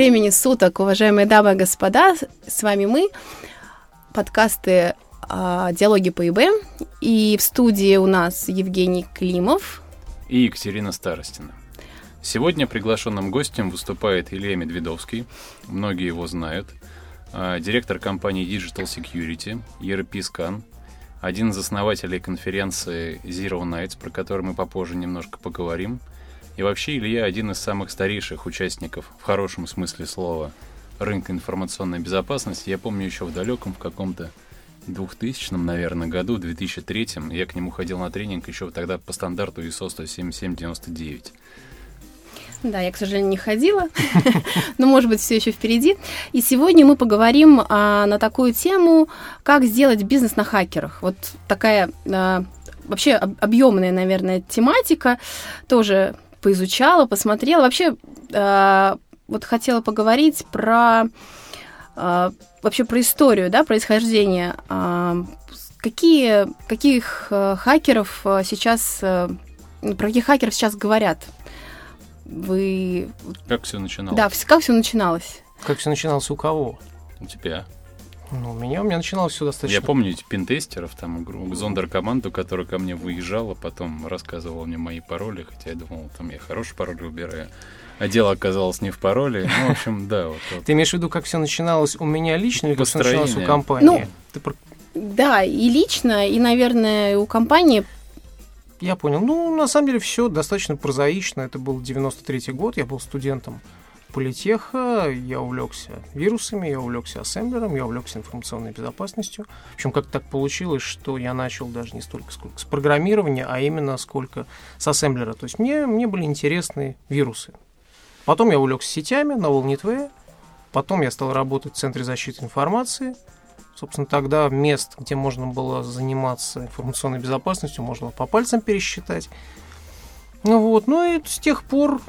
Времени суток, уважаемые дамы и господа. С вами мы, подкасты а, «Диалоги по ИБ». И в студии у нас Евгений Климов. И Екатерина Старостина. Сегодня приглашенным гостем выступает Илья Медведовский. Многие его знают. А, директор компании Digital Security, ERP Scan. Один из основателей конференции Zero Nights, про которую мы попозже немножко поговорим – и вообще Илья один из самых старейших участников, в хорошем смысле слова, рынка информационной безопасности. Я помню еще в далеком, в каком-то 2000, наверное, году, 2003, я к нему ходил на тренинг еще тогда по стандарту ISO 17799. Да, я, к сожалению, не ходила, но, может быть, все еще впереди. И сегодня мы поговорим а, на такую тему, как сделать бизнес на хакерах. Вот такая а, вообще объемная, наверное, тематика, тоже поизучала, посмотрела. Вообще, э, вот хотела поговорить про э, вообще про историю, да, происхождения. Э, какие, каких э, хакеров э, сейчас, э, про каких хакеров сейчас говорят? Вы... Как все начиналось? Да, как все начиналось? Как все начиналось у кого? У тебя. Ну, у меня, у меня начиналось все достаточно... Я помню эти пинтестеров, там, зондер-команду, которая ко мне выезжала, потом рассказывала мне мои пароли, хотя я думал, там я хороший пароль выбираю. А дело оказалось не в пароле. Ну, в общем, да. Вот, вот. Ты имеешь в виду, как все начиналось у меня лично или как все начиналось у компании? Ну, Ты... Да, и лично, и, наверное, у компании я понял. Ну, на самом деле, все достаточно прозаично. Это был 93-й год, я был студентом политеха я увлекся вирусами, я увлекся ассемблером, я увлекся информационной безопасностью. В общем, как так получилось, что я начал даже не столько сколько с программирования, а именно сколько с ассемблера. То есть мне, мне были интересны вирусы. Потом я увлекся сетями на Волнитве, потом я стал работать в Центре защиты информации. Собственно, тогда мест, где можно было заниматься информационной безопасностью, можно по пальцам пересчитать. Ну вот, ну и с тех пор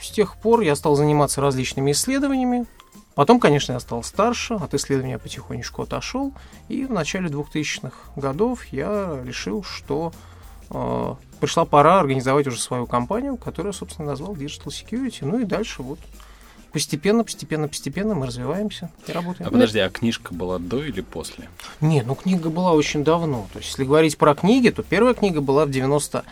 с тех пор я стал заниматься различными исследованиями. Потом, конечно, я стал старше, от исследования потихонечку отошел. И в начале 2000-х годов я решил, что э, пришла пора организовать уже свою компанию, которую, собственно, назвал Digital Security. Ну и дальше вот постепенно, постепенно, постепенно мы развиваемся и работаем. А подожди, а книжка была до или после? Не, ну книга была очень давно. То есть, если говорить про книги, то первая книга была в 90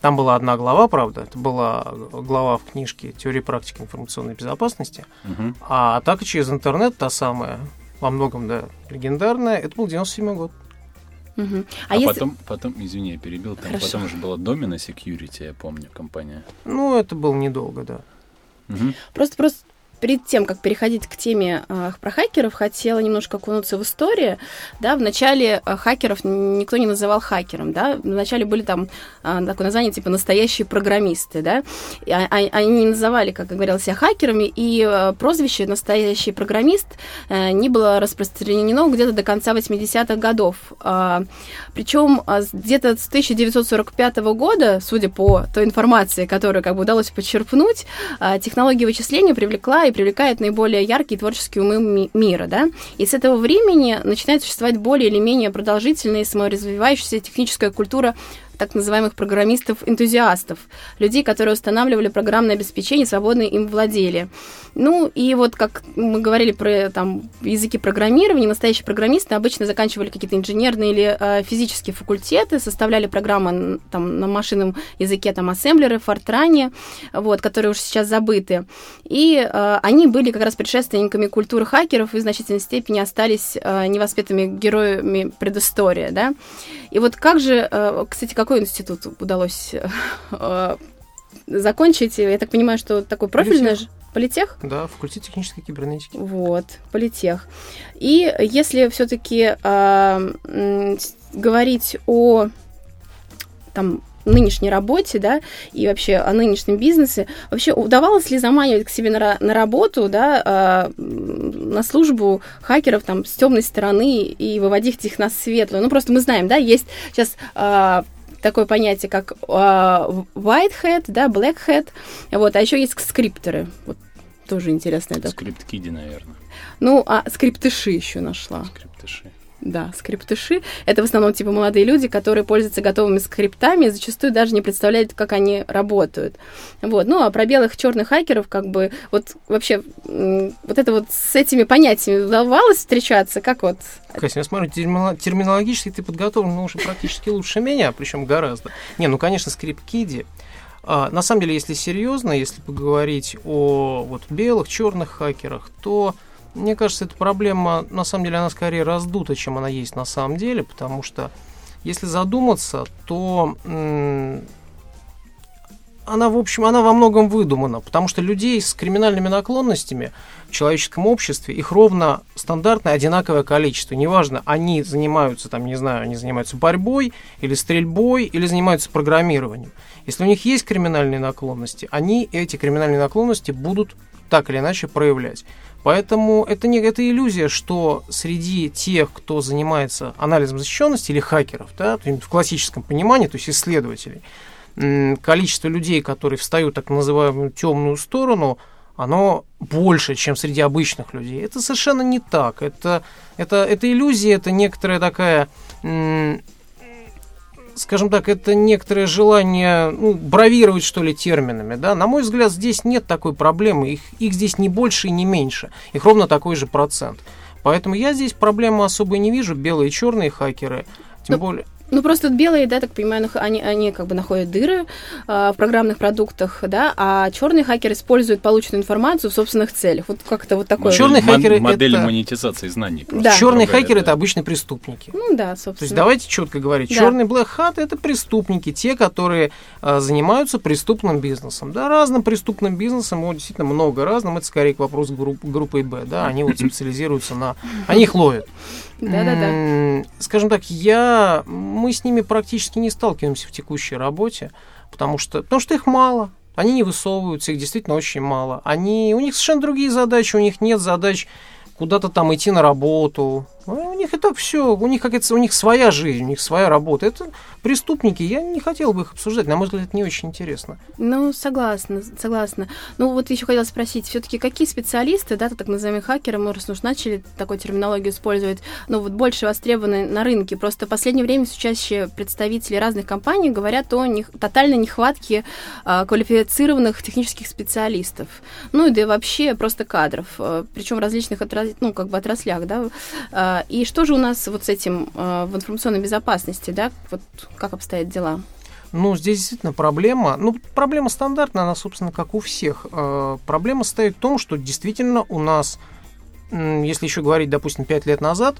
там была одна глава, правда, это была глава в книжке «Теория практики информационной безопасности», угу. а атака через интернет, та самая, во многом, да, легендарная, это был 97 год. Угу. А, а если... потом, потом, извини, я перебил, там Хорошо. потом уже была Domino Security, я помню, компания. Ну, это было недолго, да. Угу. Просто, просто перед тем, как переходить к теме э, про хакеров, хотела немножко окунуться в историю. Да, в начале э, хакеров никто не называл хакером, да, вначале были там э, такое название типа настоящие программисты, да, и, а, они не называли, как говорил, себя хакерами, и э, прозвище настоящий программист э, не было распространено где-то до конца 80-х годов. Э, причем э, где-то с 1945 года, судя по той информации, которую как бы удалось подчерпнуть, э, технология вычисления привлекла и привлекает наиболее яркие творческие умы мира, да, и с этого времени начинает существовать более или менее продолжительная и саморазвивающаяся техническая культура так называемых программистов-энтузиастов, людей, которые устанавливали программное обеспечение, свободно им владели. Ну, и вот как мы говорили про там, языки программирования, настоящие программисты обычно заканчивали какие-то инженерные или э, физические факультеты, составляли программы там, на машинном языке, там, ассемблеры, фортране, вот, которые уже сейчас забыты. И э, они были как раз предшественниками культуры хакеров и в значительной степени остались э, невоспетыми героями предыстории, да. И вот как же, э, кстати, как какой институт удалось э, закончить? Я так понимаю, что такой профильный же политех? Да, факультет технической кибернетики. Вот, политех. И если все-таки э, говорить о там нынешней работе, да, и вообще о нынешнем бизнесе, вообще удавалось ли заманивать к себе на, на работу, да, э, на службу хакеров там с темной стороны и выводить их на светлую? Ну, просто мы знаем, да, есть сейчас э, такое понятие, как uh, white hat, да, black hat, вот, а еще есть скриптеры, вот, тоже интересно это. Скрипт-киди, наверное. Ну, а скриптыши еще нашла. Скриптыши. Да, скриптыши. Это в основном типа молодые люди, которые пользуются готовыми скриптами и зачастую даже не представляют, как они работают. Вот. Ну, а про белых черных хакеров, как бы, вот вообще, вот это вот с этими понятиями удавалось встречаться? Как вот? Катя, я смотрю, терминологически ты подготовлен, ну, уже практически лучше меня, причем гораздо. Не, ну, конечно, скрипт-киди. А, на самом деле, если серьезно, если поговорить о вот белых, черных хакерах, то мне кажется, эта проблема, на самом деле, она скорее раздута, чем она есть на самом деле, потому что, если задуматься, то она, в общем, она во многом выдумана, потому что людей с криминальными наклонностями в человеческом обществе, их ровно стандартное одинаковое количество. Неважно, они занимаются, там, не знаю, они занимаются борьбой или стрельбой, или занимаются программированием. Если у них есть криминальные наклонности, они эти криминальные наклонности будут так или иначе проявлять. Поэтому это не это иллюзия, что среди тех, кто занимается анализом защищенности или хакеров, да, в классическом понимании, то есть исследователей, количество людей, которые встают так называемую темную сторону, оно больше, чем среди обычных людей. Это совершенно не так. Это, это, это иллюзия, это некоторая такая скажем так, это некоторое желание ну, бравировать, что ли, терминами. Да? На мой взгляд, здесь нет такой проблемы. Их, их здесь не больше и не меньше. Их ровно такой же процент. Поэтому я здесь проблемы особо не вижу. Белые и черные хакеры. Тем Но... более... Ну, просто белые, да, так понимаю, они, они как бы находят дыры э, в программных продуктах, да, а черные хакеры используют полученную информацию в собственных целях. Вот как-то вот такое. Черные хакеры модель это... монетизации знаний. Да. Черные другая, хакеры да. это обычные преступники. Ну да, собственно. То есть давайте четко говорить, да. черный black hat это преступники, те, которые э, занимаются преступным бизнесом, да, разным преступным бизнесом, вот действительно много разным. Это скорее к вопросу групп, группы Б, да, они вот специализируются на, они их ловят. Да-да-да. Скажем так, я, мы с ними практически не сталкиваемся в текущей работе, потому что, потому что их мало. Они не высовываются, их действительно очень мало. Они, у них совершенно другие задачи, у них нет задач куда-то там идти на работу. Ну, у них это все, у них как это, у них своя жизнь, у них своя работа. Это преступники, я не хотела бы их обсуждать, на мой взгляд, это не очень интересно. Ну, согласна, согласна. Ну, вот еще хотела спросить, все-таки какие специалисты, да, так называемые хакеры, мы уж начали такую терминологию использовать, ну, вот больше востребованы на рынке. Просто в последнее время все чаще представители разных компаний говорят о них, тотальной нехватке а, квалифицированных технических специалистов. Ну, и да и вообще просто кадров, а, причем в различных отрас... ну, как бы отраслях, да. А, и что же у нас вот с этим а, в информационной безопасности, да, вот как обстоят дела? Ну, здесь действительно проблема. Ну, проблема стандартная, она, собственно, как у всех. Э, проблема стоит в том, что действительно у нас, если еще говорить, допустим, 5 лет назад,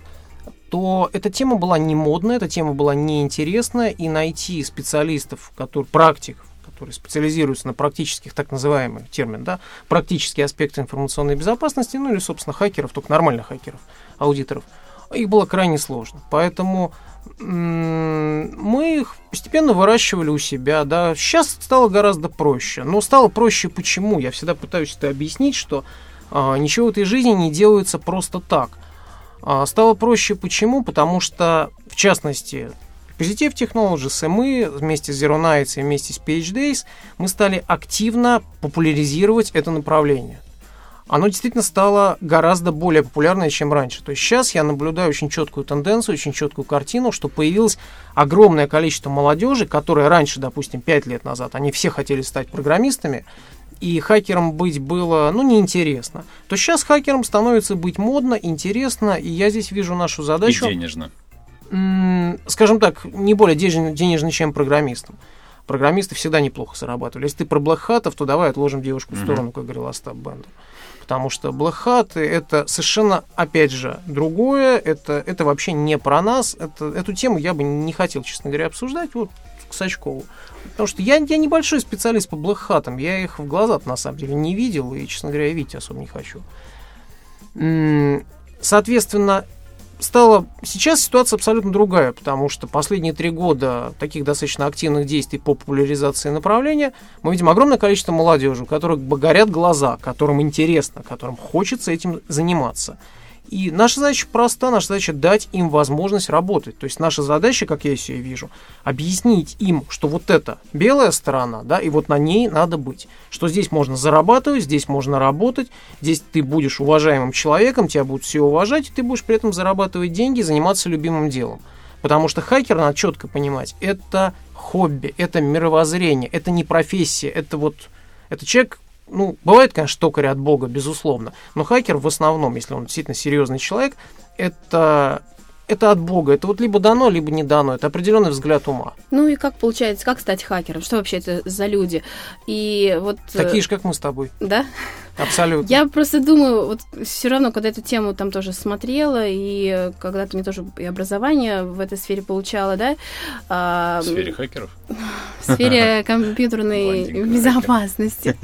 то эта тема была не модная, эта тема была неинтересная, и найти специалистов, которые, практиков, которые специализируются на практических, так называемый термин, да, практические аспекты информационной безопасности, ну или, собственно, хакеров, только нормальных хакеров, аудиторов, их было крайне сложно. Поэтому мы их постепенно выращивали у себя, да. Сейчас стало гораздо проще. Но стало проще почему? Я всегда пытаюсь это объяснить, что а, ничего в этой жизни не делается просто так. А, стало проще почему? Потому что, в частности, Positive Technologies и мы вместе с Zero Nights и вместе с PhDays мы стали активно популяризировать это направление оно действительно стало гораздо более популярное, чем раньше. То есть сейчас я наблюдаю очень четкую тенденцию, очень четкую картину, что появилось огромное количество молодежи, которые раньше, допустим, 5 лет назад, они все хотели стать программистами, и хакером быть было, ну, неинтересно, то сейчас хакером становится быть модно, интересно, и я здесь вижу нашу задачу... И денежно. Скажем так, не более денежно, чем программистом. Программисты всегда неплохо зарабатывали. Если ты про блэкхатов, то давай отложим девушку в сторону, как говорил Остап Бендер потому что блэкхаты это совершенно, опять же, другое, это, это вообще не про нас, это, эту тему я бы не хотел, честно говоря, обсуждать, вот к Сачкову. Потому что я, я небольшой специалист по блэкхатам, я их в глаза на самом деле не видел, и, честно говоря, видеть особо не хочу. Соответственно, стала... Сейчас ситуация абсолютно другая, потому что последние три года таких достаточно активных действий по популяризации направления мы видим огромное количество молодежи, у которых горят глаза, которым интересно, которым хочется этим заниматься. И наша задача проста, наша задача дать им возможность работать. То есть наша задача, как я себе вижу, объяснить им, что вот это белая сторона, да, и вот на ней надо быть. Что здесь можно зарабатывать, здесь можно работать, здесь ты будешь уважаемым человеком, тебя будут все уважать, и ты будешь при этом зарабатывать деньги, заниматься любимым делом. Потому что хакер, надо четко понимать, это хобби, это мировоззрение, это не профессия, это вот это человек, ну, бывает, конечно, токарь от Бога, безусловно, но хакер в основном, если он действительно серьезный человек, это это от Бога. Это вот либо дано, либо не дано. Это определенный взгляд ума. Ну и как получается, как стать хакером? Что вообще это за люди? И вот... Такие же, как мы с тобой. Да? Абсолютно. Я просто думаю, вот все равно, когда эту тему там тоже смотрела, и когда-то мне тоже и образование в этой сфере получала, да? А, в сфере хакеров? В сфере компьютерной безопасности.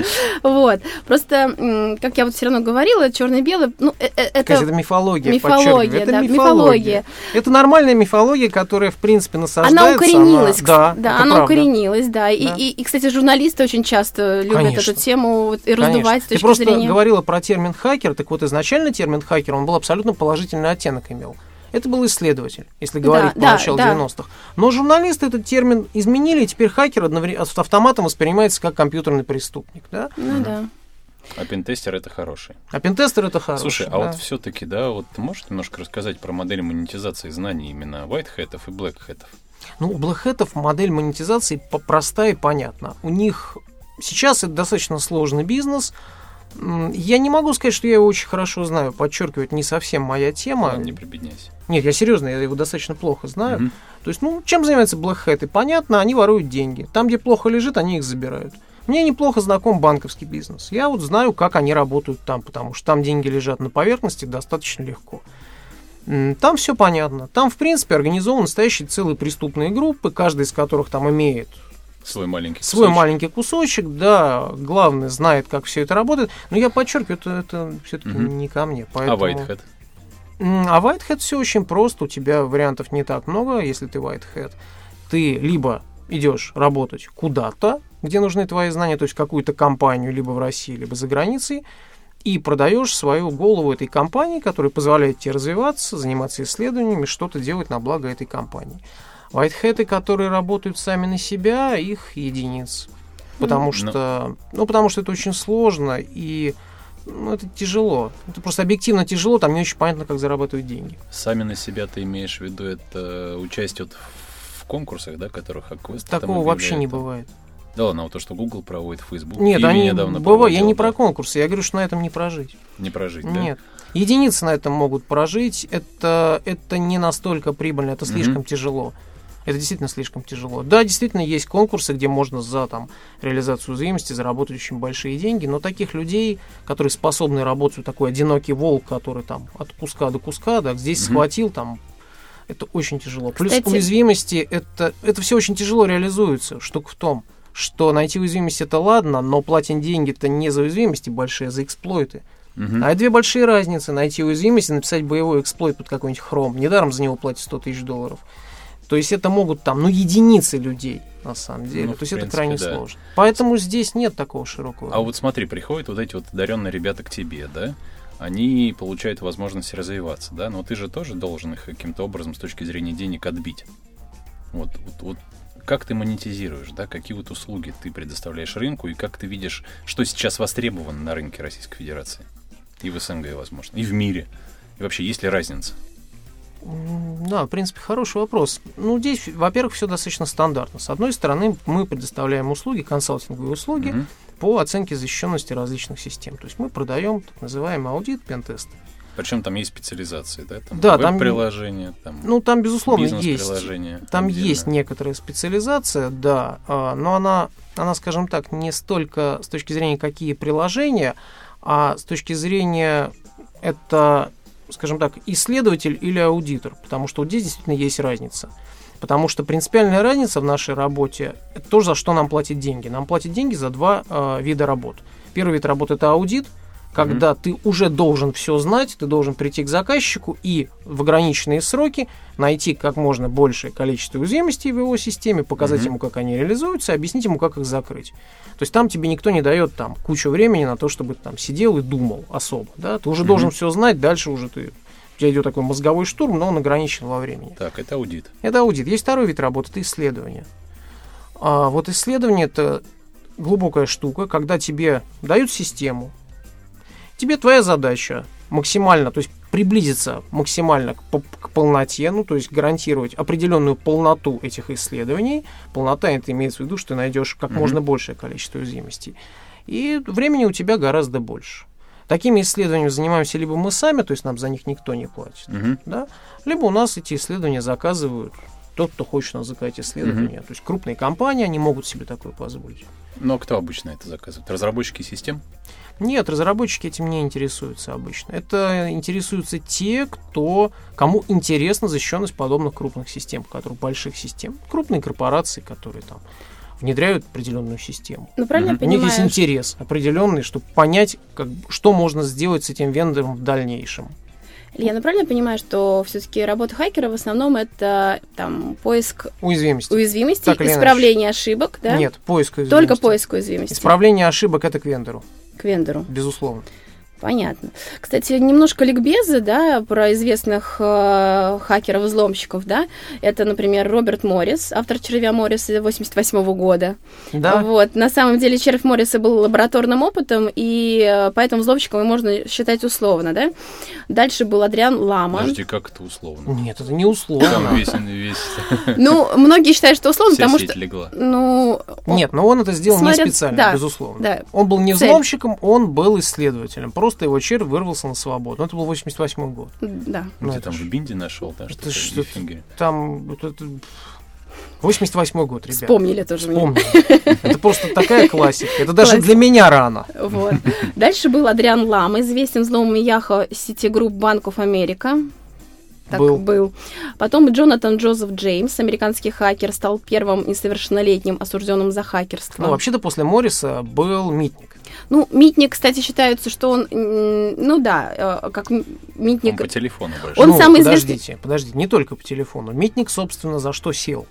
Вот. Просто, как я вот все равно говорила, черно-белое, ну, э, э, это... Это мифология, Мифология, да, мифология. Это нормальная мифология, которая, в принципе, насаждается. Она укоренилась. Да, да она укоренилась, да. И, кстати, журналисты очень часто любят эту тему и раздувать с точки зрения зрения... говорила про термин хакер, так вот изначально термин хакер, он был абсолютно положительный оттенок имел. Это был исследователь, если говорить да, по да, началу да. 90-х. Но журналисты этот термин изменили, и теперь хакер с автоматом воспринимается как компьютерный преступник. Да? Ну да. А пентестер это хороший. А пентестер это хороший. Слушай, а вот все-таки, да, вот ты можешь немножко рассказать про модель монетизации знаний именно white и black Ну, у black модель монетизации простая и понятна. У них сейчас это достаточно сложный бизнес. Я не могу сказать, что я его очень хорошо знаю. Подчеркивать не совсем моя тема. Не прибедняйся. Нет, я серьезно, я его достаточно плохо знаю. Угу. То есть, ну, чем занимается Black Hat? И понятно, они воруют деньги. Там, где плохо лежит, они их забирают. Мне неплохо знаком банковский бизнес. Я вот знаю, как они работают там, потому что там деньги лежат на поверхности достаточно легко. Там все понятно. Там, в принципе, организованы настоящие целые преступные группы, каждая из которых там имеет Свой маленький кусочек. Свой маленький кусочек, да. Главный знает, как все это работает. Но я подчеркиваю, это, это все-таки угу. не ко мне. А поэтому... А Whitehead? А Whitehead все очень просто. У тебя вариантов не так много, если ты Whitehead. Ты либо идешь работать куда-то, где нужны твои знания, то есть какую-то компанию, либо в России, либо за границей, и продаешь свою голову этой компании, которая позволяет тебе развиваться, заниматься исследованиями, что-то делать на благо этой компании. Вайтхеты, которые работают сами на себя, их единиц. Потому mm. что, ну, потому что это очень сложно и ну, это тяжело. Это просто объективно тяжело, там не очень понятно, как зарабатывать деньги. Сами на себя ты имеешь в виду это участие в конкурсах, да, которых Такого вообще не бывает. Да ладно, а вот то, что Google проводит, Facebook. Нет, они недавно бывает, я не про конкурсы, я говорю, что на этом не прожить. Не прожить, да? Нет. Единицы на этом могут прожить, это, это не настолько прибыльно, это слишком mm-hmm. тяжело. Это действительно слишком тяжело. Да, действительно есть конкурсы, где можно за там, реализацию уязвимости заработать очень большие деньги, но таких людей, которые способны работать, такой одинокий волк, который там от куска до куска, да, здесь mm схватил, там это очень тяжело. Плюс Кстати... уязвимости это, это все очень тяжело реализуется. Штука в том, что найти уязвимость это ладно, но платить деньги-то не за уязвимости большие, а за эксплойты. Угу. А это две большие разницы. Найти уязвимость и написать боевой эксплойт под какой-нибудь хром. Недаром за него платят 100 тысяч долларов. То есть это могут там, ну, единицы людей, на самом деле. Ну, То есть принципе, это крайне да. сложно. Поэтому здесь нет такого широкого. А вот смотри, приходят вот эти вот одаренные ребята к тебе, да? Они получают возможность развиваться, да? Но ты же тоже должен их каким-то образом с точки зрения денег отбить. Вот, вот, вот как ты монетизируешь, да, какие вот услуги ты предоставляешь рынку и как ты видишь, что сейчас востребовано на рынке Российской Федерации и в СНГ, возможно, и в мире. И вообще, есть ли разница? Да, в принципе, хороший вопрос. Ну, здесь, во-первых, все достаточно стандартно. С одной стороны, мы предоставляем услуги, консалтинговые услуги угу. по оценке защищенности различных систем. То есть мы продаем так называемый аудит, пентест. Причем там есть специализации, да? Там да, там приложение, там. Ну, там безусловно есть. Там отдельно. есть некоторая специализация, да, а, но она, она, скажем так, не столько с точки зрения какие приложения, а с точки зрения это скажем так, исследователь или аудитор, потому что вот здесь действительно есть разница. Потому что принципиальная разница в нашей работе – это то, за что нам платят деньги. Нам платят деньги за два э, вида работ. Первый вид работы – это аудит – когда mm-hmm. ты уже должен все знать, ты должен прийти к заказчику и в ограниченные сроки найти как можно большее количество уязвимостей в его системе, показать mm-hmm. ему, как они реализуются, объяснить ему, как их закрыть. То есть там тебе никто не дает там кучу времени на то, чтобы ты там сидел и думал особо, да, ты уже mm-hmm. должен все знать, дальше уже ты у тебя идет такой мозговой штурм, но он ограничен во времени. Так, это аудит. Это аудит. Есть второй вид работы, это исследование. А вот исследование это глубокая штука, когда тебе дают систему, тебе твоя задача максимально, то есть приблизиться максимально к, к полноте, ну, то есть гарантировать определенную полноту этих исследований. Полнота это имеется в виду, что ты найдешь как mm-hmm. можно большее количество уязвимостей. И времени у тебя гораздо больше. Такими исследованиями занимаемся либо мы сами, то есть нам за них никто не платит, Мгм. да, либо у нас эти исследования заказывают тот, кто хочет у нас заказать исследования. То есть крупные компании, они могут себе такое позволить. Но кто обычно это заказывает? Разработчики систем? Нет, разработчики этим не интересуются обычно. Это интересуются те, кто, кому интересна защищенность подобных крупных систем, которых больших систем. Крупные корпорации, которые там внедряют определенную систему. Ну, правильно У них есть интерес определенный, чтобы понять, как, что можно сделать с этим вендором в дальнейшем. Илья, ну правильно я понимаю, что все-таки работа хакера в основном это там поиск Уязвимости. уязвимостей, Так исправление ошибок, да? Нет, поиск уязвимости. Только поиск уязвимостей Исправление ошибок это к вендору, к вендору. безусловно. Понятно. Кстати, немножко ликбеза, да, про известных э, хакеров-взломщиков, да. Это, например, Роберт Моррис, автор «Червя Морриса» 88 года. Да, Вот. На самом деле червь Морриса был лабораторным опытом, и э, поэтому взломщиком его можно считать условно, да. Дальше был Адриан Лама. Подожди, как это условно? нет, это не условно. Там весь, весь Ну, многие считают, что условно, вся потому сеть что, легла. ну... Нет, но он это сделал Смотря- не специально, да, безусловно. да. Он был не взломщиком, он был исследователем. Просто его червь вырвался на свободу. Но это был 88 год. Да. Ну, Ты там ж- в Бинде нашел, да, это что-то Гриффингере? Там... это- 88 год, ребят. Вспомнили тоже. Вспомнили. Это просто такая классика. Это даже Классика. для меня рано. Вот. Дальше был Адриан Лам, известен взломом Yahoo Citigroup Bank of America. Так Был. был. Потом Джонатан Джозеф Джеймс, американский хакер, стал первым несовершеннолетним осужденным за хакерство. Ну, вообще-то после Морриса был Митник. Ну, Митник, кстати, считается, что он, ну да, э, как м- Он Митник. по телефону больше. Он ну, самый известный- подождите, подождите, не только по телефону. Митник, собственно, за что сел?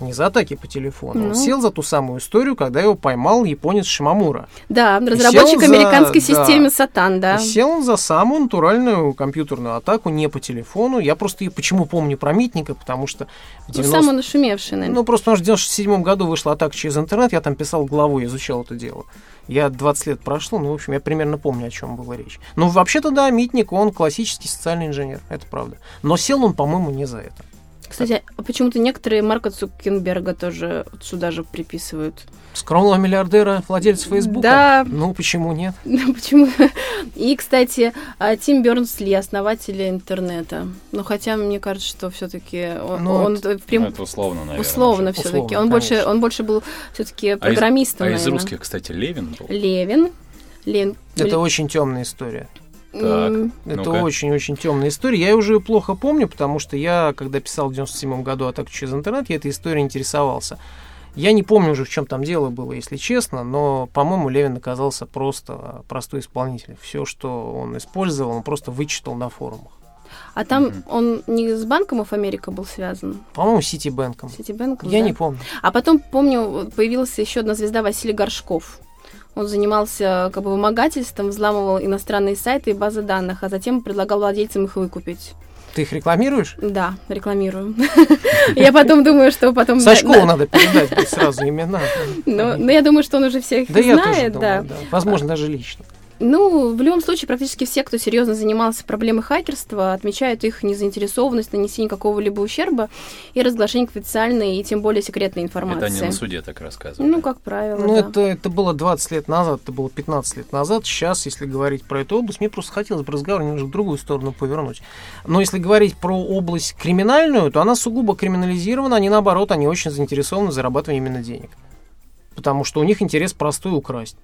Не за атаки по телефону. Он Ну. сел за ту самую историю, когда его поймал японец Шимамура. Да, разработчик за- американской да. системы Сатан, да. И сел он за самую натуральную компьютерную атаку, не по телефону. Я просто и почему помню про Митника, потому что в Ну, 90 самый нашумевший, наверное. Ну, просто потому что в 97 году вышла атака через интернет, я там писал главу, я изучал это дело. Я 20 лет прошло, ну, в общем, я примерно помню, о чем была речь. Ну, вообще-то, да, Митник, он классический социальный инженер, это правда. Но сел он, по-моему, не за это. Кстати, а почему-то некоторые Марка Цукенберга тоже вот сюда же приписывают. Скромного миллиардера, владельца Фейсбука? Да. Ну, почему нет? Ну, почему? И, кстати, а, Тим Бернс-Ли, основатель интернета. Ну, хотя мне кажется, что все-таки он, Ну, он это- в прям- Ну, это условно, наверное. условно все-таки. Он больше, он больше был все-таки А из- программистом, А из наверное. русских, кстати, Левин был? Левин. Левин. Это очень темная история. М, Это Ну-ка. очень-очень темная история. Я ее уже плохо помню, потому что я, когда писал в 97 году атаку через интернет, я этой историей интересовался. Я не помню уже, в чем там дело было, если честно, но, по-моему, Левин оказался просто простой исполнитель. Все, что он использовал, он просто вычитал на форумах. А там Мгм. он не с Банком of Америка был связан, По-моему, Ситибэнком. с Ситибэнком, Я да? не помню. А потом, помню, появилась еще одна звезда Василий Горшков. Он занимался как бы вымогательством, взламывал иностранные сайты и базы данных, а затем предлагал владельцам их выкупить. Ты их рекламируешь? Да, рекламирую. Я потом думаю, что потом... Сачкову надо передать сразу имена. Но но я думаю, что он уже всех знает, да. Возможно, даже лично. Ну, в любом случае, практически все, кто серьезно занимался проблемой хакерства, отмечают их незаинтересованность, нанесение какого-либо ущерба и разглашение конфиденциальной и тем более секретной Это они информации. на суде так рассказывали. Ну, как правило, Ну, да. это, это было 20 лет назад, это было 15 лет назад. Сейчас, если говорить про эту область, мне просто хотелось бы разговор немножко в другую сторону повернуть. Но если говорить про область криминальную, то она сугубо криминализирована, они наоборот, они очень заинтересованы в зарабатывании именно денег. Потому что у них интерес простой украсть.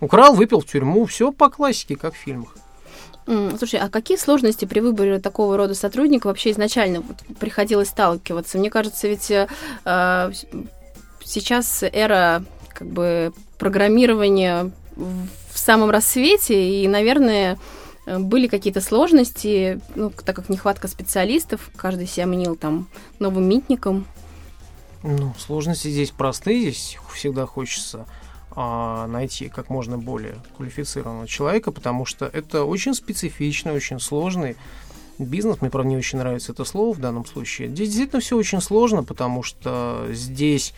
Украл, выпил в тюрьму, все по классике, как в фильмах. Слушай, а какие сложности при выборе такого рода сотрудника вообще изначально приходилось сталкиваться? Мне кажется, ведь э, сейчас эра как бы программирования в самом рассвете, и, наверное, были какие-то сложности, ну, так как нехватка специалистов, каждый себя мнил там новым митником. Ну, сложности здесь простые, здесь всегда хочется а, найти как можно более квалифицированного человека, потому что это очень специфичный, очень сложный бизнес. Мне, правда, не очень нравится это слово в данном случае. Здесь действительно все очень сложно, потому что здесь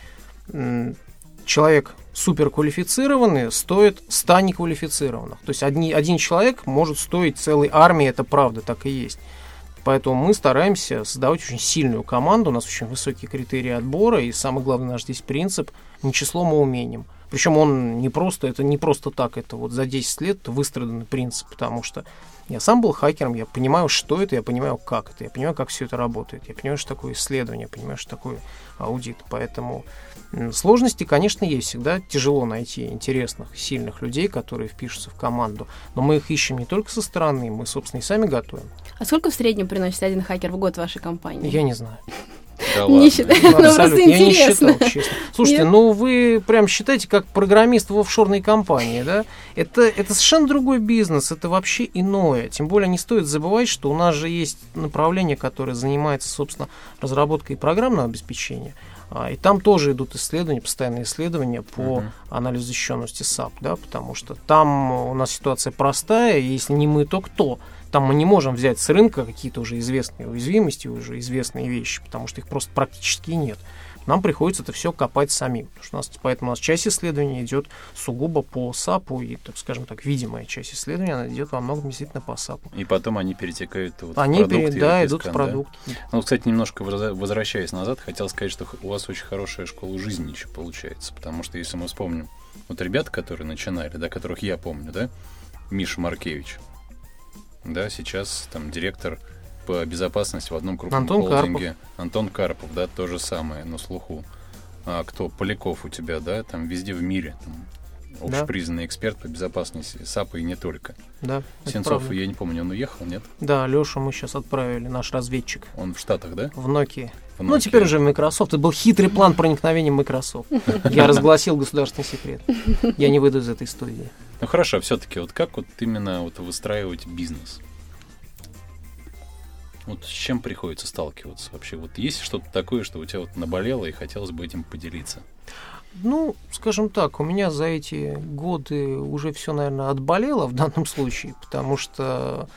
человек суперквалифицированный стоит 100 неквалифицированных. То есть одни, один человек может стоить целой армии, это правда, так и есть. Поэтому мы стараемся создавать очень сильную команду, у нас очень высокие критерии отбора, и самый главный наш здесь принцип – не числом, а умением. Причем он не просто, это не просто так, это вот за 10 лет выстраданный принцип, потому что я сам был хакером, я понимаю, что это, я понимаю, как это, я понимаю, как все это работает, я понимаю, что такое исследование, я понимаю, что такое аудит. Поэтому сложности, конечно, есть. Всегда тяжело найти интересных, сильных людей, которые впишутся в команду. Но мы их ищем не только со стороны, мы, собственно, и сами готовим. А сколько в среднем приносит один хакер в год вашей компании? Я не знаю. Да. Не считаю, ну, просто я не интересно. считал, честно. Слушайте, Нет? ну вы прям считаете как программист в офшорной компании, да? Это, это совершенно другой бизнес, это вообще иное. Тем более не стоит забывать, что у нас же есть направление, которое занимается, собственно, разработкой программного обеспечения. А, И там тоже идут исследования, постоянные исследования по Мгм. анализу защищенности SAP, да, потому что там у нас ситуация простая, и если не мы, то кто? Там мы не можем взять с рынка какие-то уже известные уязвимости, уже известные вещи, потому что их просто практически нет. Нам приходится это все копать самим, потому что у нас, поэтому у нас часть исследования идет сугубо по САПу, и, так скажем так, видимая часть исследования, она идет во многом действительно по САПу. И потом они перетекают вот в Они, продукт пере- да, идут в продукт. Ну, кстати, немножко возвращаясь назад, хотел сказать, что у вас очень хорошая школа жизни еще получается. Потому что если мы вспомним, вот ребята, которые начинали, да, которых я помню, да, Миша Маркевич, да, сейчас там директор по безопасности в одном крупном Антон холдинге. Антон Карпов, да, то же самое, на слуху. А кто? Поляков у тебя, да, там везде в мире. Там, Да. общепризнанный эксперт по безопасности САПа и не только. Да, Сенцов, я не помню, он уехал, нет? Да, Лешу мы сейчас отправили, наш разведчик, Он в Штатах, да? в Nokia. В Ну, Nokia. теперь уже в Microsoft. Это был хитрый план проникновения в Microsoft. Я разгласил государственный секрет. Я не выйду из этой студии. Ну хорошо, все-таки вот как вот именно вот выстраивать бизнес? Вот с чем приходится сталкиваться вообще? Вот есть что-то такое, что у тебя вот наболело и хотелось бы этим поделиться? Ну, скажем так, у меня за эти годы уже все, наверное, отболело в данном случае, потому что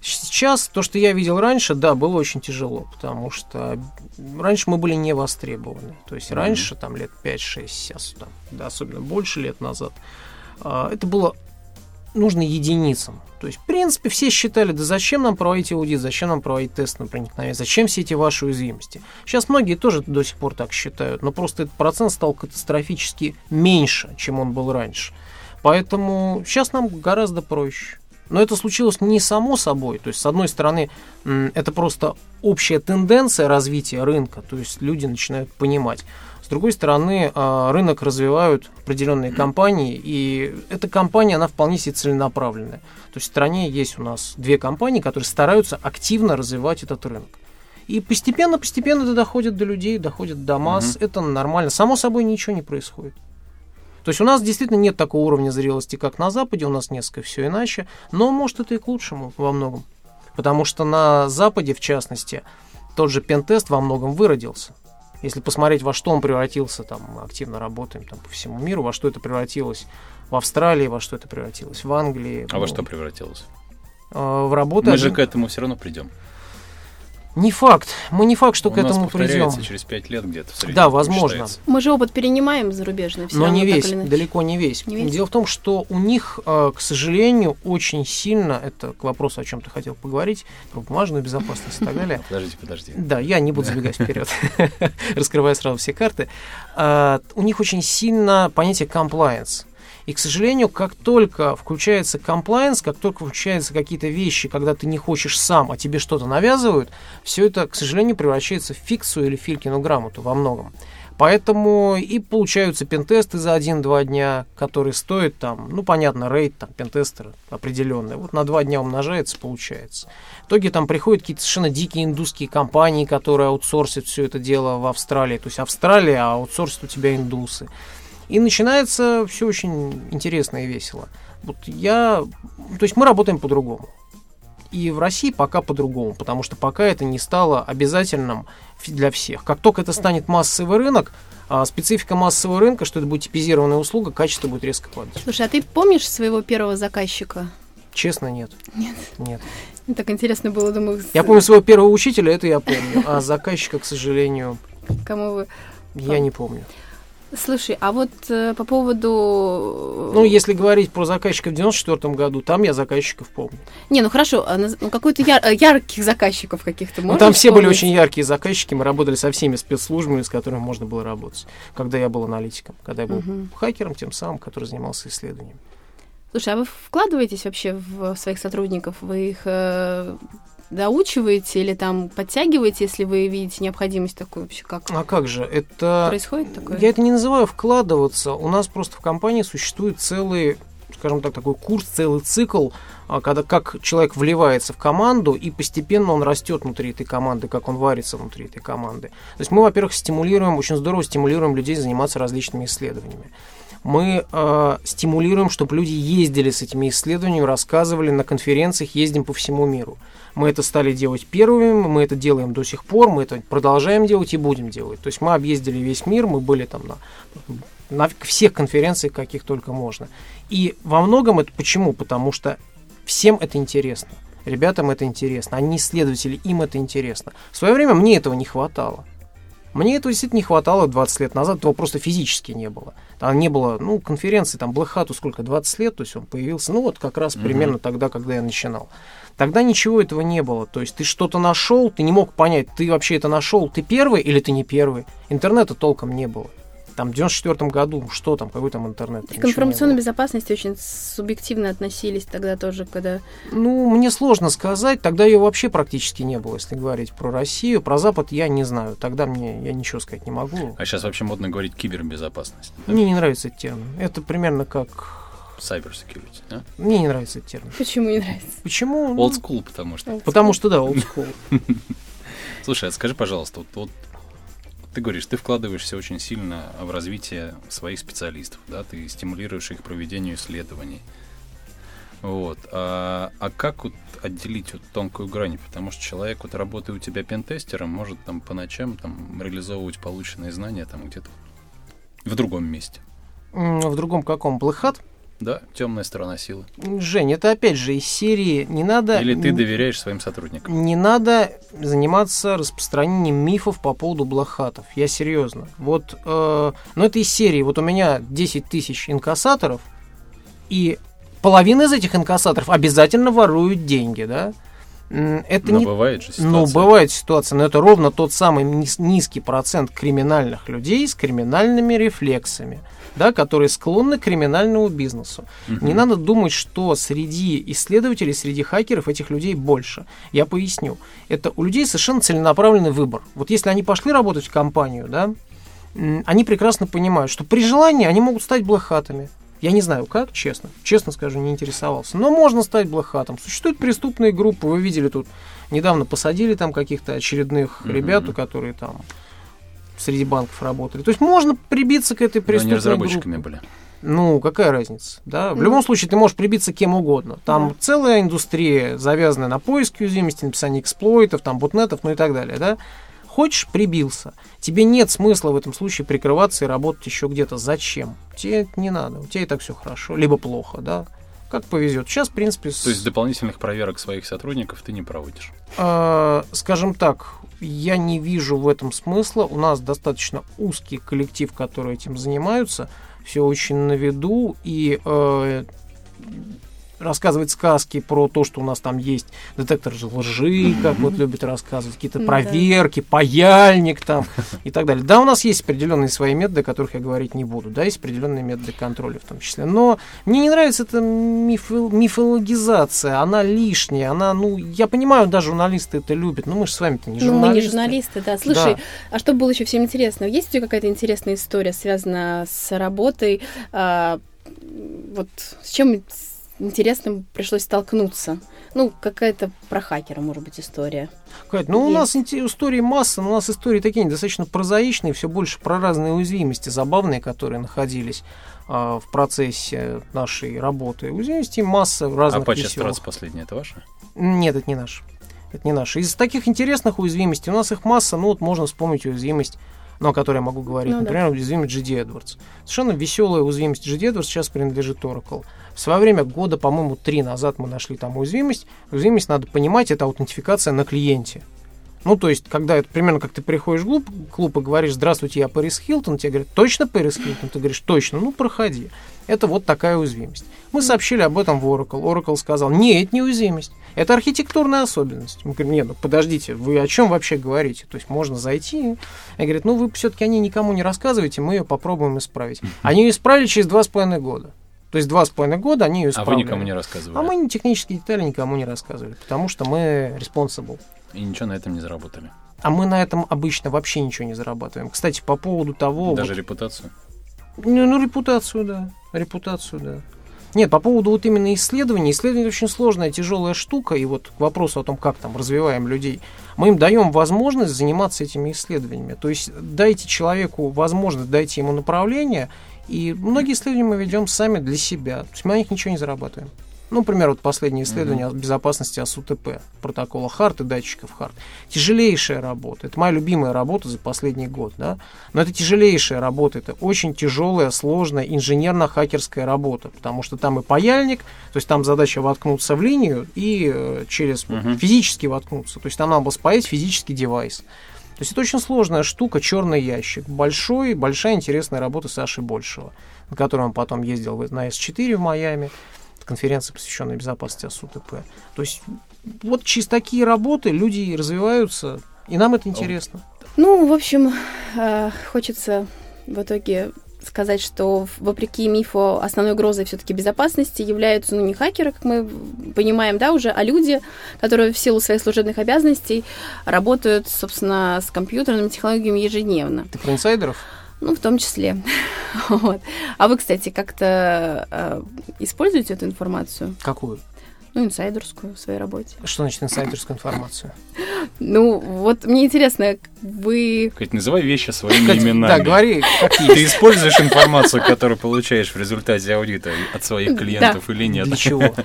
сейчас то, что я видел раньше, да, было очень тяжело, потому что раньше мы были не востребованы. То есть раньше, там, лет 5-6, сейчас, там, да, особенно больше лет назад, а, это было нужно единицам. То есть, в принципе, все считали, да зачем нам проводить аудит, зачем нам проводить тест на проникновение, зачем все эти ваши уязвимости. Сейчас многие тоже до сих пор так считают, но просто этот процент стал катастрофически меньше, чем он был раньше. Поэтому сейчас нам гораздо проще. Но это случилось не само собой. То есть, с одной стороны, это просто общая тенденция развития рынка, то есть люди начинают понимать. С другой стороны, а, рынок развивают определенные компании, и эта компания, она вполне себе целенаправленная. То есть в стране есть у нас две компании, которые стараются активно развивать этот рынок. И постепенно-постепенно это доходит до людей, доходит до масс. Это нормально. Само собой ничего не происходит. То есть у нас действительно нет такого уровня зрелости, как на Западе, у нас несколько все иначе, но может это и к лучшему во многом. Потому что на Западе, в частности, тот же пентест во многом выродился. Если посмотреть, во что он превратился, там мы активно работаем там, по всему миру, во что это превратилось в Австралии, во что это превратилось в Англии. А во ну, что превратилось? э, В работу. Мы же один- к этому все равно придем. Не факт. Мы не факт, что У к этому придем. через пять лет где-то. Да, возможно. считается. Мы же опыт перенимаем зарубежный. всё Но не весь, далеко не весь. Не весь? Дело в том, что у них, э, к сожалению, очень сильно, это к вопросу, о чем ты хотел поговорить, про бумажную безопасность и так далее. Подождите, подожди. Да, я не буду забегать вперед, раскрывая сразу все карты. А, У них очень сильно понятие compliance. И, к сожалению, как только включается compliance, как только включаются какие-то вещи, когда ты не хочешь сам, а тебе что-то навязывают, все это, к сожалению, превращается в фикцию или филькину грамоту во многом. Поэтому и получаются пентесты за один-два дня, которые стоят там, ну, понятно, рейд там пентестера определенный. Вот на два дня умножается, получается. В итоге там приходят какие-то совершенно дикие индусские компании, которые аутсорсят все это дело в Австралии. То есть Австралия, а аутсорсят у тебя индусы. И начинается все очень интересно и весело. Вот я... То есть мы работаем по-другому. И в России пока по-другому, потому что пока это не стало обязательным для всех. Как только это станет массовый рынок, А специфика массового рынка, что это будет типизированная услуга, качество будет резко падать. Слушай, а ты помнишь своего первого заказчика? Честно, нет. Нет. Нет. Ну, Так интересно было, думаю, Я помню своего первого учителя, это я помню. А заказчика, к сожалению, кому вы... я не помню. Слушай, а вот э, по поводу... Ну, если говорить про заказчика в 94 году, там я заказчиков помню. Не, ну хорошо, а ну, какой-то яр- э, ярких заказчиков каких-то Ну, можешь там все были вспомнить? очень яркие заказчики, мы работали со всеми спецслужбами, с которыми можно было работать, когда я был аналитиком, когда я был Мгм. хакером, тем самым, который занимался исследованием. Слушай, а вы вкладываетесь вообще в своих сотрудников? Вы их э, доучиваете или там подтягиваете, если вы видите необходимость такую вообще? Как А как же, это... происходит такое? Я это не называю вкладываться. У нас просто в компании существует целый, скажем так, такой курс, целый цикл, а, когда как человек вливается в команду, и постепенно он растет внутри этой команды, как он варится внутри этой команды. То есть мы, во-первых, стимулируем, очень здорово стимулируем людей заниматься различными исследованиями. Мы э, стимулируем, чтобы люди ездили с этими исследованиями, рассказывали на конференциях, ездим по всему миру. Мы это стали делать первыми, мы это делаем до сих пор, мы это продолжаем делать и будем делать. То есть мы объездили весь мир, мы были там на, на всех конференциях, каких только можно. И во многом это почему? Потому что всем это интересно. Ребятам это интересно, они исследователи, им это интересно. В свое время мне этого не хватало. Мне этого действительно не хватало 20 лет назад, этого просто физически не было. Там не было, ну, конференции, там, Hat сколько, 20 лет, то есть он появился, ну, вот как раз Мгм. примерно тогда, когда я начинал. Тогда ничего этого не было. То есть ты что-то нашел, ты не мог понять, ты вообще это нашел, ты первый или ты не первый. Интернета толком не было. Там в 94 году, что там, какой там интернет? К Ничего не информационной безопасности очень субъективно относились тогда тоже, когда... Ну, мне сложно сказать, тогда ее вообще практически не было, если говорить про Россию. Про Запад я не знаю, тогда мне, я ничего сказать не могу. А сейчас вообще модно говорить кибербезопасность. да? Мне не нравится этот термин. Это примерно как... Cyber security, да? Мне не нравится этот термин. Почему не нравится? Почему? Ну, Old school, потому что. Потому что, да, old school. Слушай, а скажи, пожалуйста, вот, вот ты говоришь, ты вкладываешься очень сильно в развитие своих специалистов, да, ты стимулируешь их проведению исследований. Вот. А, а как вот отделить вот тонкую грань? Потому что человек, вот работая у тебя пентестером, может там по ночам там реализовывать полученные знания там где-то в другом месте. В другом каком? Hat? Да, темная сторона силы. Жень, это опять же из серии не надо... Или ты доверяешь своим сотрудникам. Не надо заниматься распространением мифов по поводу блохатов. Я серьезно. Вот, э, ну это из серии. Вот у меня 10 тысяч инкассаторов, и половина из этих инкассаторов обязательно воруют деньги, да? Это Но не бывает же ситуация. ну, бывает ситуация, но это ровно тот самый низ- низкий процент криминальных людей с криминальными рефлексами, да, которые склонны к криминальному бизнесу. Мгм. Не надо думать, что среди исследователей, среди хакеров этих людей больше. Я поясню. Это у людей совершенно целенаправленный выбор. Вот если они пошли работать в компанию, да, они прекрасно понимают, что при желании они могут стать блохатами. Я не знаю как, честно. Честно скажу, не интересовался. Но можно стать блохатом. Существуют преступные группы. Вы видели тут, недавно посадили там каких-то очередных Мгм. ребят, которые там среди банков работали. То есть можно прибиться к этой Но они преступной разработчиками группе. были. Ну, какая разница, да? В Ну. любом случае, ты можешь прибиться кем угодно. Там Да. целая индустрия, завязанная на поиске уязвимости, написании эксплойтов, там, ботнетов, ну и так далее, да? Хочешь, прибился. Тебе нет смысла в этом случае прикрываться и работать еще где-то. Зачем? Тебе это не надо. У тебя и так все хорошо, либо плохо, да? Как повезет. Сейчас, в принципе, с- То есть дополнительных проверок своих сотрудников ты не проводишь. э, скажем так, я не вижу в этом смысла. У нас достаточно узкий коллектив, который этим занимаются. Все очень на виду. И э, рассказывать сказки про то, что у нас там есть детектор лжи, как вот любят рассказывать, какие-то проверки, паяльник там и так далее. Да, у нас есть определенные свои методы, о которых я говорить не буду. Да, есть определенные методы контроля в том числе. Но мне не нравится эта мифо- мифологизация, она лишняя, она, ну, я понимаю, да, журналисты это любят, но мы же с вами-то не Ну, журналисты. мы не журналисты, да. Слушай, Да. а что было еще всем интересно? Есть у тебя какая-то интересная история, связанная с работой? а, вот с чем интересным пришлось столкнуться? Ну, какая-то про хакера, может быть, история. Кать, ну у Есть. нас инте- истории масса, но у нас истории такие достаточно прозаичные, все больше про разные уязвимости, забавные, которые находились а, в процессе нашей работы. Уязвимостей масса разных Apache веселых. Struts последний, это ваше? Нет, это не наш. Это не наш. Из таких интересных уязвимостей у нас их масса, ну вот можно вспомнить уязвимость ну, о которой я могу говорить. Ну да. Например, уязвимость GD Edwards. Совершенно веселая уязвимость GD Edwards сейчас принадлежит Oracle. В свое время, года, по-моему, три назад мы нашли там уязвимость. Уязвимость, надо понимать, это аутентификация на клиенте. Ну, то есть, когда это примерно как ты приходишь в клуб, клуб и говоришь, здравствуйте, я Пэрис Хилтон, тебе говорят, точно Пэрис Хилтон? Ты говоришь, точно, ну, проходи. Это вот такая уязвимость. Мы сообщили об этом в Oracle. Oracle сказал, нет, это не уязвимость. Это архитектурная особенность. Мы говорим, нет, ну подождите, вы о чем вообще говорите? То есть можно зайти. Они говорят, ну вы все-таки о ней никому не рассказывайте, мы ее попробуем исправить. Они ее исправили через два с половиной года. То есть два с половиной года они ее А исправили. вы никому не рассказывали? А мы технические детали никому не рассказывали, потому что мы responsible. И ничего на этом не заработали. А мы на этом обычно вообще ничего не зарабатываем. Кстати, по поводу того... Даже вот- репутацию. ну, ну, репутацию, да. Репутацию, да. Нет, по поводу вот именно исследований. Исследование очень сложная, тяжелая штука. И вот к вопросу о том, как там развиваем людей. Мы им даем возможность заниматься этими исследованиями. То есть дайте человеку возможность, дайте ему направление. И многие исследования мы ведем сами для себя. То есть мы на них ничего не зарабатываем. Ну, например, вот последнее исследование о безопасности АСУТП, протокола ХАРТ и датчиков ХАРТ. Тяжелейшая работа. Это моя любимая работа за последний год. Да? Но это тяжелейшая работа. Это очень тяжелая, сложная инженерно-хакерская работа. Потому что там и паяльник, то есть там задача воткнуться в линию и э, через Мгм. физически воткнуться. То есть там надо было спаять физический девайс. То есть это очень сложная штука, черный ящик. Большой, большая интересная работа Саши Большего, на которой он потом ездил на С4 в Майами. Это конференция, посвященная безопасности АСУТП. То есть вот через такие работы люди развиваются, и нам это интересно. Ну, в общем, э, хочется в итоге сказать, что вопреки мифу основной угрозой все-таки безопасности являются, ну, не хакеры, как мы понимаем, да, уже, а люди, которые в силу своих служебных обязанностей работают, собственно, с компьютерными технологиями ежедневно. Ты про инсайдеров? Ну, в том числе. Вот. А вы, кстати, как-то э, используете эту информацию? Какую? Ну, инсайдерскую в своей работе. Что значит инсайдерская информация? Ну, вот мне интересно, вы... Кать, называй вещи своими Кать, именами. Да, говори, какие. Ты используешь информацию, которую получаешь в результате аудита от своих клиентов или нет? Для чего?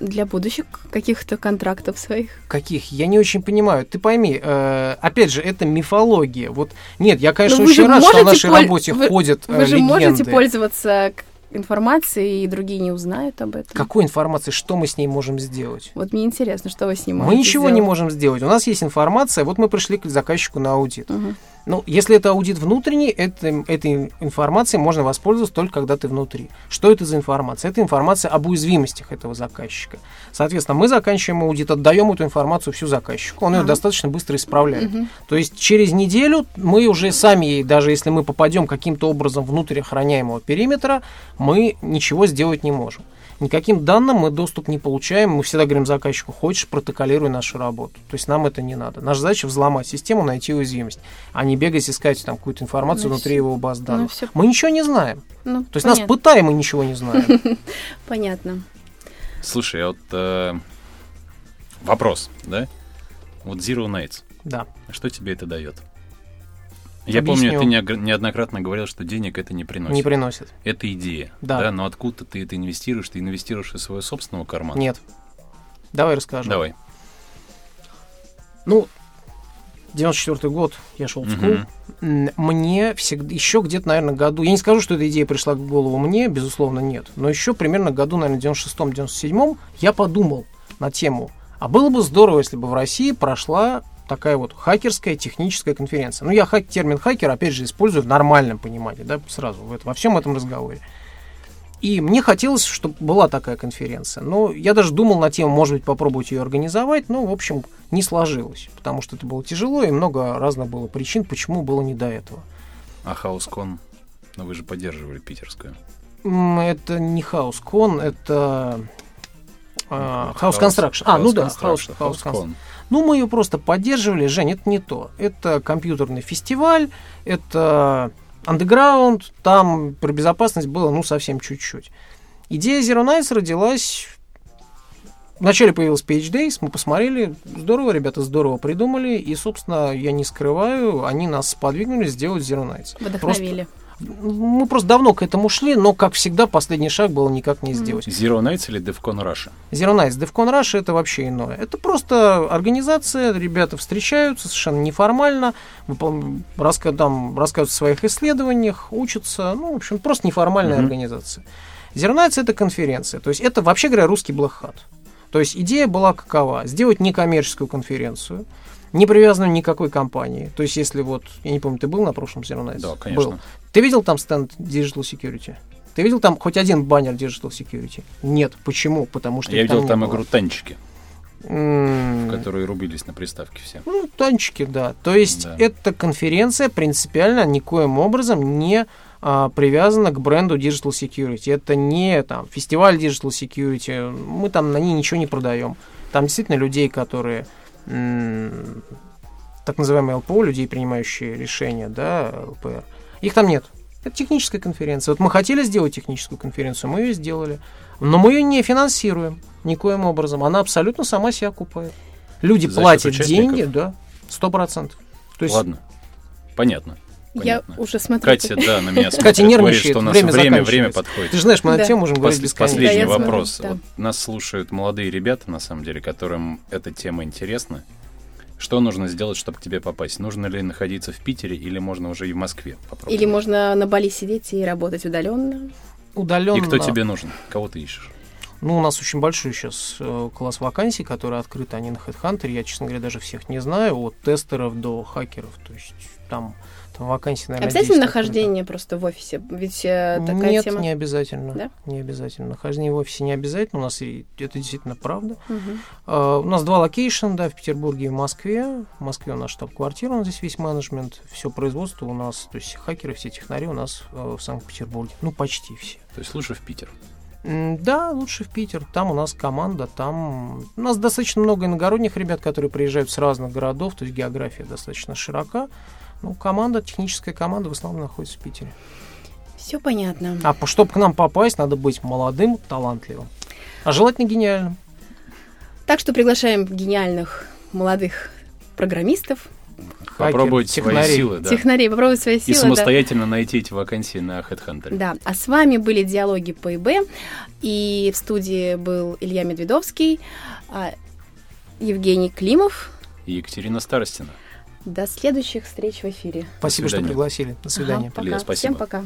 для будущих каких-то контрактов своих. Каких? Я не очень понимаю. Ты пойми, э, опять же, это мифология. Вот нет, я, конечно, Но вы очень рад, что в можете нашей поль- работе вы- ходят э, Вы же можете легенды. пользоваться к- информацией, и другие не узнают об этом. Какой информации, что мы с ней можем сделать? Вот мне интересно, что вы с Мы можете ничего не сделать. можем сделать. У нас есть информация, вот мы пришли к заказчику на аудит. Мгм. Ну, если это аудит внутренний, это, этой информацией можно воспользоваться только когда ты внутри. Что это за информация? Это информация об уязвимостях этого заказчика. Соответственно, мы заканчиваем аудит, отдаем эту информацию всю заказчику. Он ее Ага. достаточно быстро исправляет. Мгм. То есть через неделю мы уже сами, даже если мы попадем каким-то образом внутрь охраняемого периметра, мы ничего сделать не можем. Никаким данным мы доступ не получаем. Мы всегда говорим заказчику, хочешь, протоколируй нашу работу. То есть нам это не надо. Наша задача взломать систему, найти уязвимость, а не бегать искать там какую-то информацию Ну, внутри всё. его баз данных. всё. Мы ничего не знаем. Ну, То есть нас пытаем и ничего не знаем. Понятно. Слушай, а вот э, вопрос, да? Вот Zero Nights, Да. что тебе это дает? Я Объясню. помню, ты неоднократно говорил, что денег это не приносит. Не приносит. Это идея. Да. Но откуда ты это инвестируешь? Ты инвестируешь из своего собственного кармана? Нет. Давай расскажу. Давай. Ну, 94 год, я шел в школу. Мне всегда, еще где-то, наверное, году, я не скажу, что эта идея пришла в голову мне, безусловно, нет, но еще примерно году, наверное, 96-97 я подумал на тему, а было бы здорово, если бы в России прошла такая вот хакерская техническая конференция. Ну, я хак, термин хакер, опять же, использую в нормальном понимании, да, сразу, в во всем этом разговоре. И мне хотелось, чтобы была такая конференция. Но я даже думал на тему, может быть, попробовать ее организовать, но, в общем, не сложилось, потому что это было тяжело, и много разных было причин, почему было не до этого. А HouseCon? Ну вы же поддерживали питерскую. Это не Con, это House House- Construction. А, ну да, House, House Construction. Ну, мы ее просто поддерживали. Жень, это не то. Это компьютерный фестиваль, это андеграунд, там про безопасность было, ну, совсем чуть-чуть. Идея Zero Nights родилась... Вначале появился Page Days, мы посмотрели, здорово, ребята здорово придумали, и, собственно, я не скрываю, они нас сподвигнули сделать Zero Nights. Вдохновили. Мы просто давно к этому шли, но, как всегда, последний шаг было никак не сделать. Zero Nights или DevCon Russia? Zero Nights, DevCon Russia это вообще иное. Это просто организация, ребята встречаются совершенно неформально, раска, там, рассказывают о своих исследованиях, учатся, ну, в общем, просто неформальная mm-hmm. организация. Zero Nights это конференция, то есть это, вообще говоря, русский Hat. То есть идея была какова? Сделать некоммерческую конференцию, не привязанную ни к какой компании. То есть, если вот, я не помню, ты был на прошлом Zero Nights? Да, конечно. Был. Ты видел там стенд Digital Security? Ты видел там хоть один баннер Digital Security? Нет. Почему? Потому что Я видел там, там игру танчики, в которые рубились на приставке все. Ну, танчики, да. То есть, Да. эта конференция принципиально никоим образом не а, привязана к бренду Digital Security. Это не там фестиваль Digital Security. Мы там на ней ничего не продаем. Там действительно людей, которые м, так называемые ЛПО, людей, принимающие решения, да, ЛПР. Их там нет. Это техническая конференция. Вот мы хотели сделать техническую конференцию, мы ее сделали. Но мы ее не финансируем никоим образом. Она абсолютно сама себя окупает. Люди За платят деньги, да, сто процентов. То есть Ладно, понятно. Я Понятно. уже смотрю. Катя, да, на меня смотрит. Катя говорит, нервничает, что у нас время время, подходит. Ты же знаешь, мы на Да. тему можем говорить Пос- бесконечно. Последний Да, я смотрю, вопрос. да. Вот нас слушают молодые ребята, на самом деле, которым эта тема интересна. Что нужно сделать, чтобы к тебе попасть? Нужно ли находиться в Питере или можно уже и в Москве попробовать? Или можно на Бали сидеть и работать удаленно. Удаленно. И кто тебе нужен? Кого ты ищешь? Ну, у нас очень большой сейчас э, класс вакансий, которые открыты, они на HeadHunter. Я, честно говоря, даже всех не знаю, от тестеров до хакеров. То есть там, там вакансий, наверное, Обязательно 10 открыто. нахождение просто в офисе? Ведь э, такая Нет, тема... не обязательно. Да? Не обязательно. Нахождение в офисе не обязательно. У нас и это действительно правда. Мгм. А, у нас два location, да, в Петербурге и в Москве. В Москве у нас штаб-квартира, у нас здесь весь менеджмент, все производство у нас, то есть хакеры, все технари у нас э, в Санкт-Петербурге. Ну, почти все. То есть лучше в Питер. Да, лучше в Питер. Там у нас команда, там... У нас достаточно много иногородних ребят, которые приезжают с разных городов, то есть география достаточно широка. Ну, команда, техническая команда в основном находится в Питере. Все понятно. А чтобы к нам попасть, надо быть молодым, талантливым. А желательно гениальным. Так что приглашаем гениальных молодых программистов, Попробовать Хакеры, свои технарей. силы, да. технарей, попробовать свои И силы. да. самостоятельно найти эти вакансии на HeadHunter. Да, а с вами были диалоги по ИБ, и в студии был Илья Медведовский, а, Евгений Климов. И Екатерина Старостина. До следующих встреч в эфире. Спасибо, что пригласили. До свидания. Ага, пока. Лида, спасибо. Всем пока.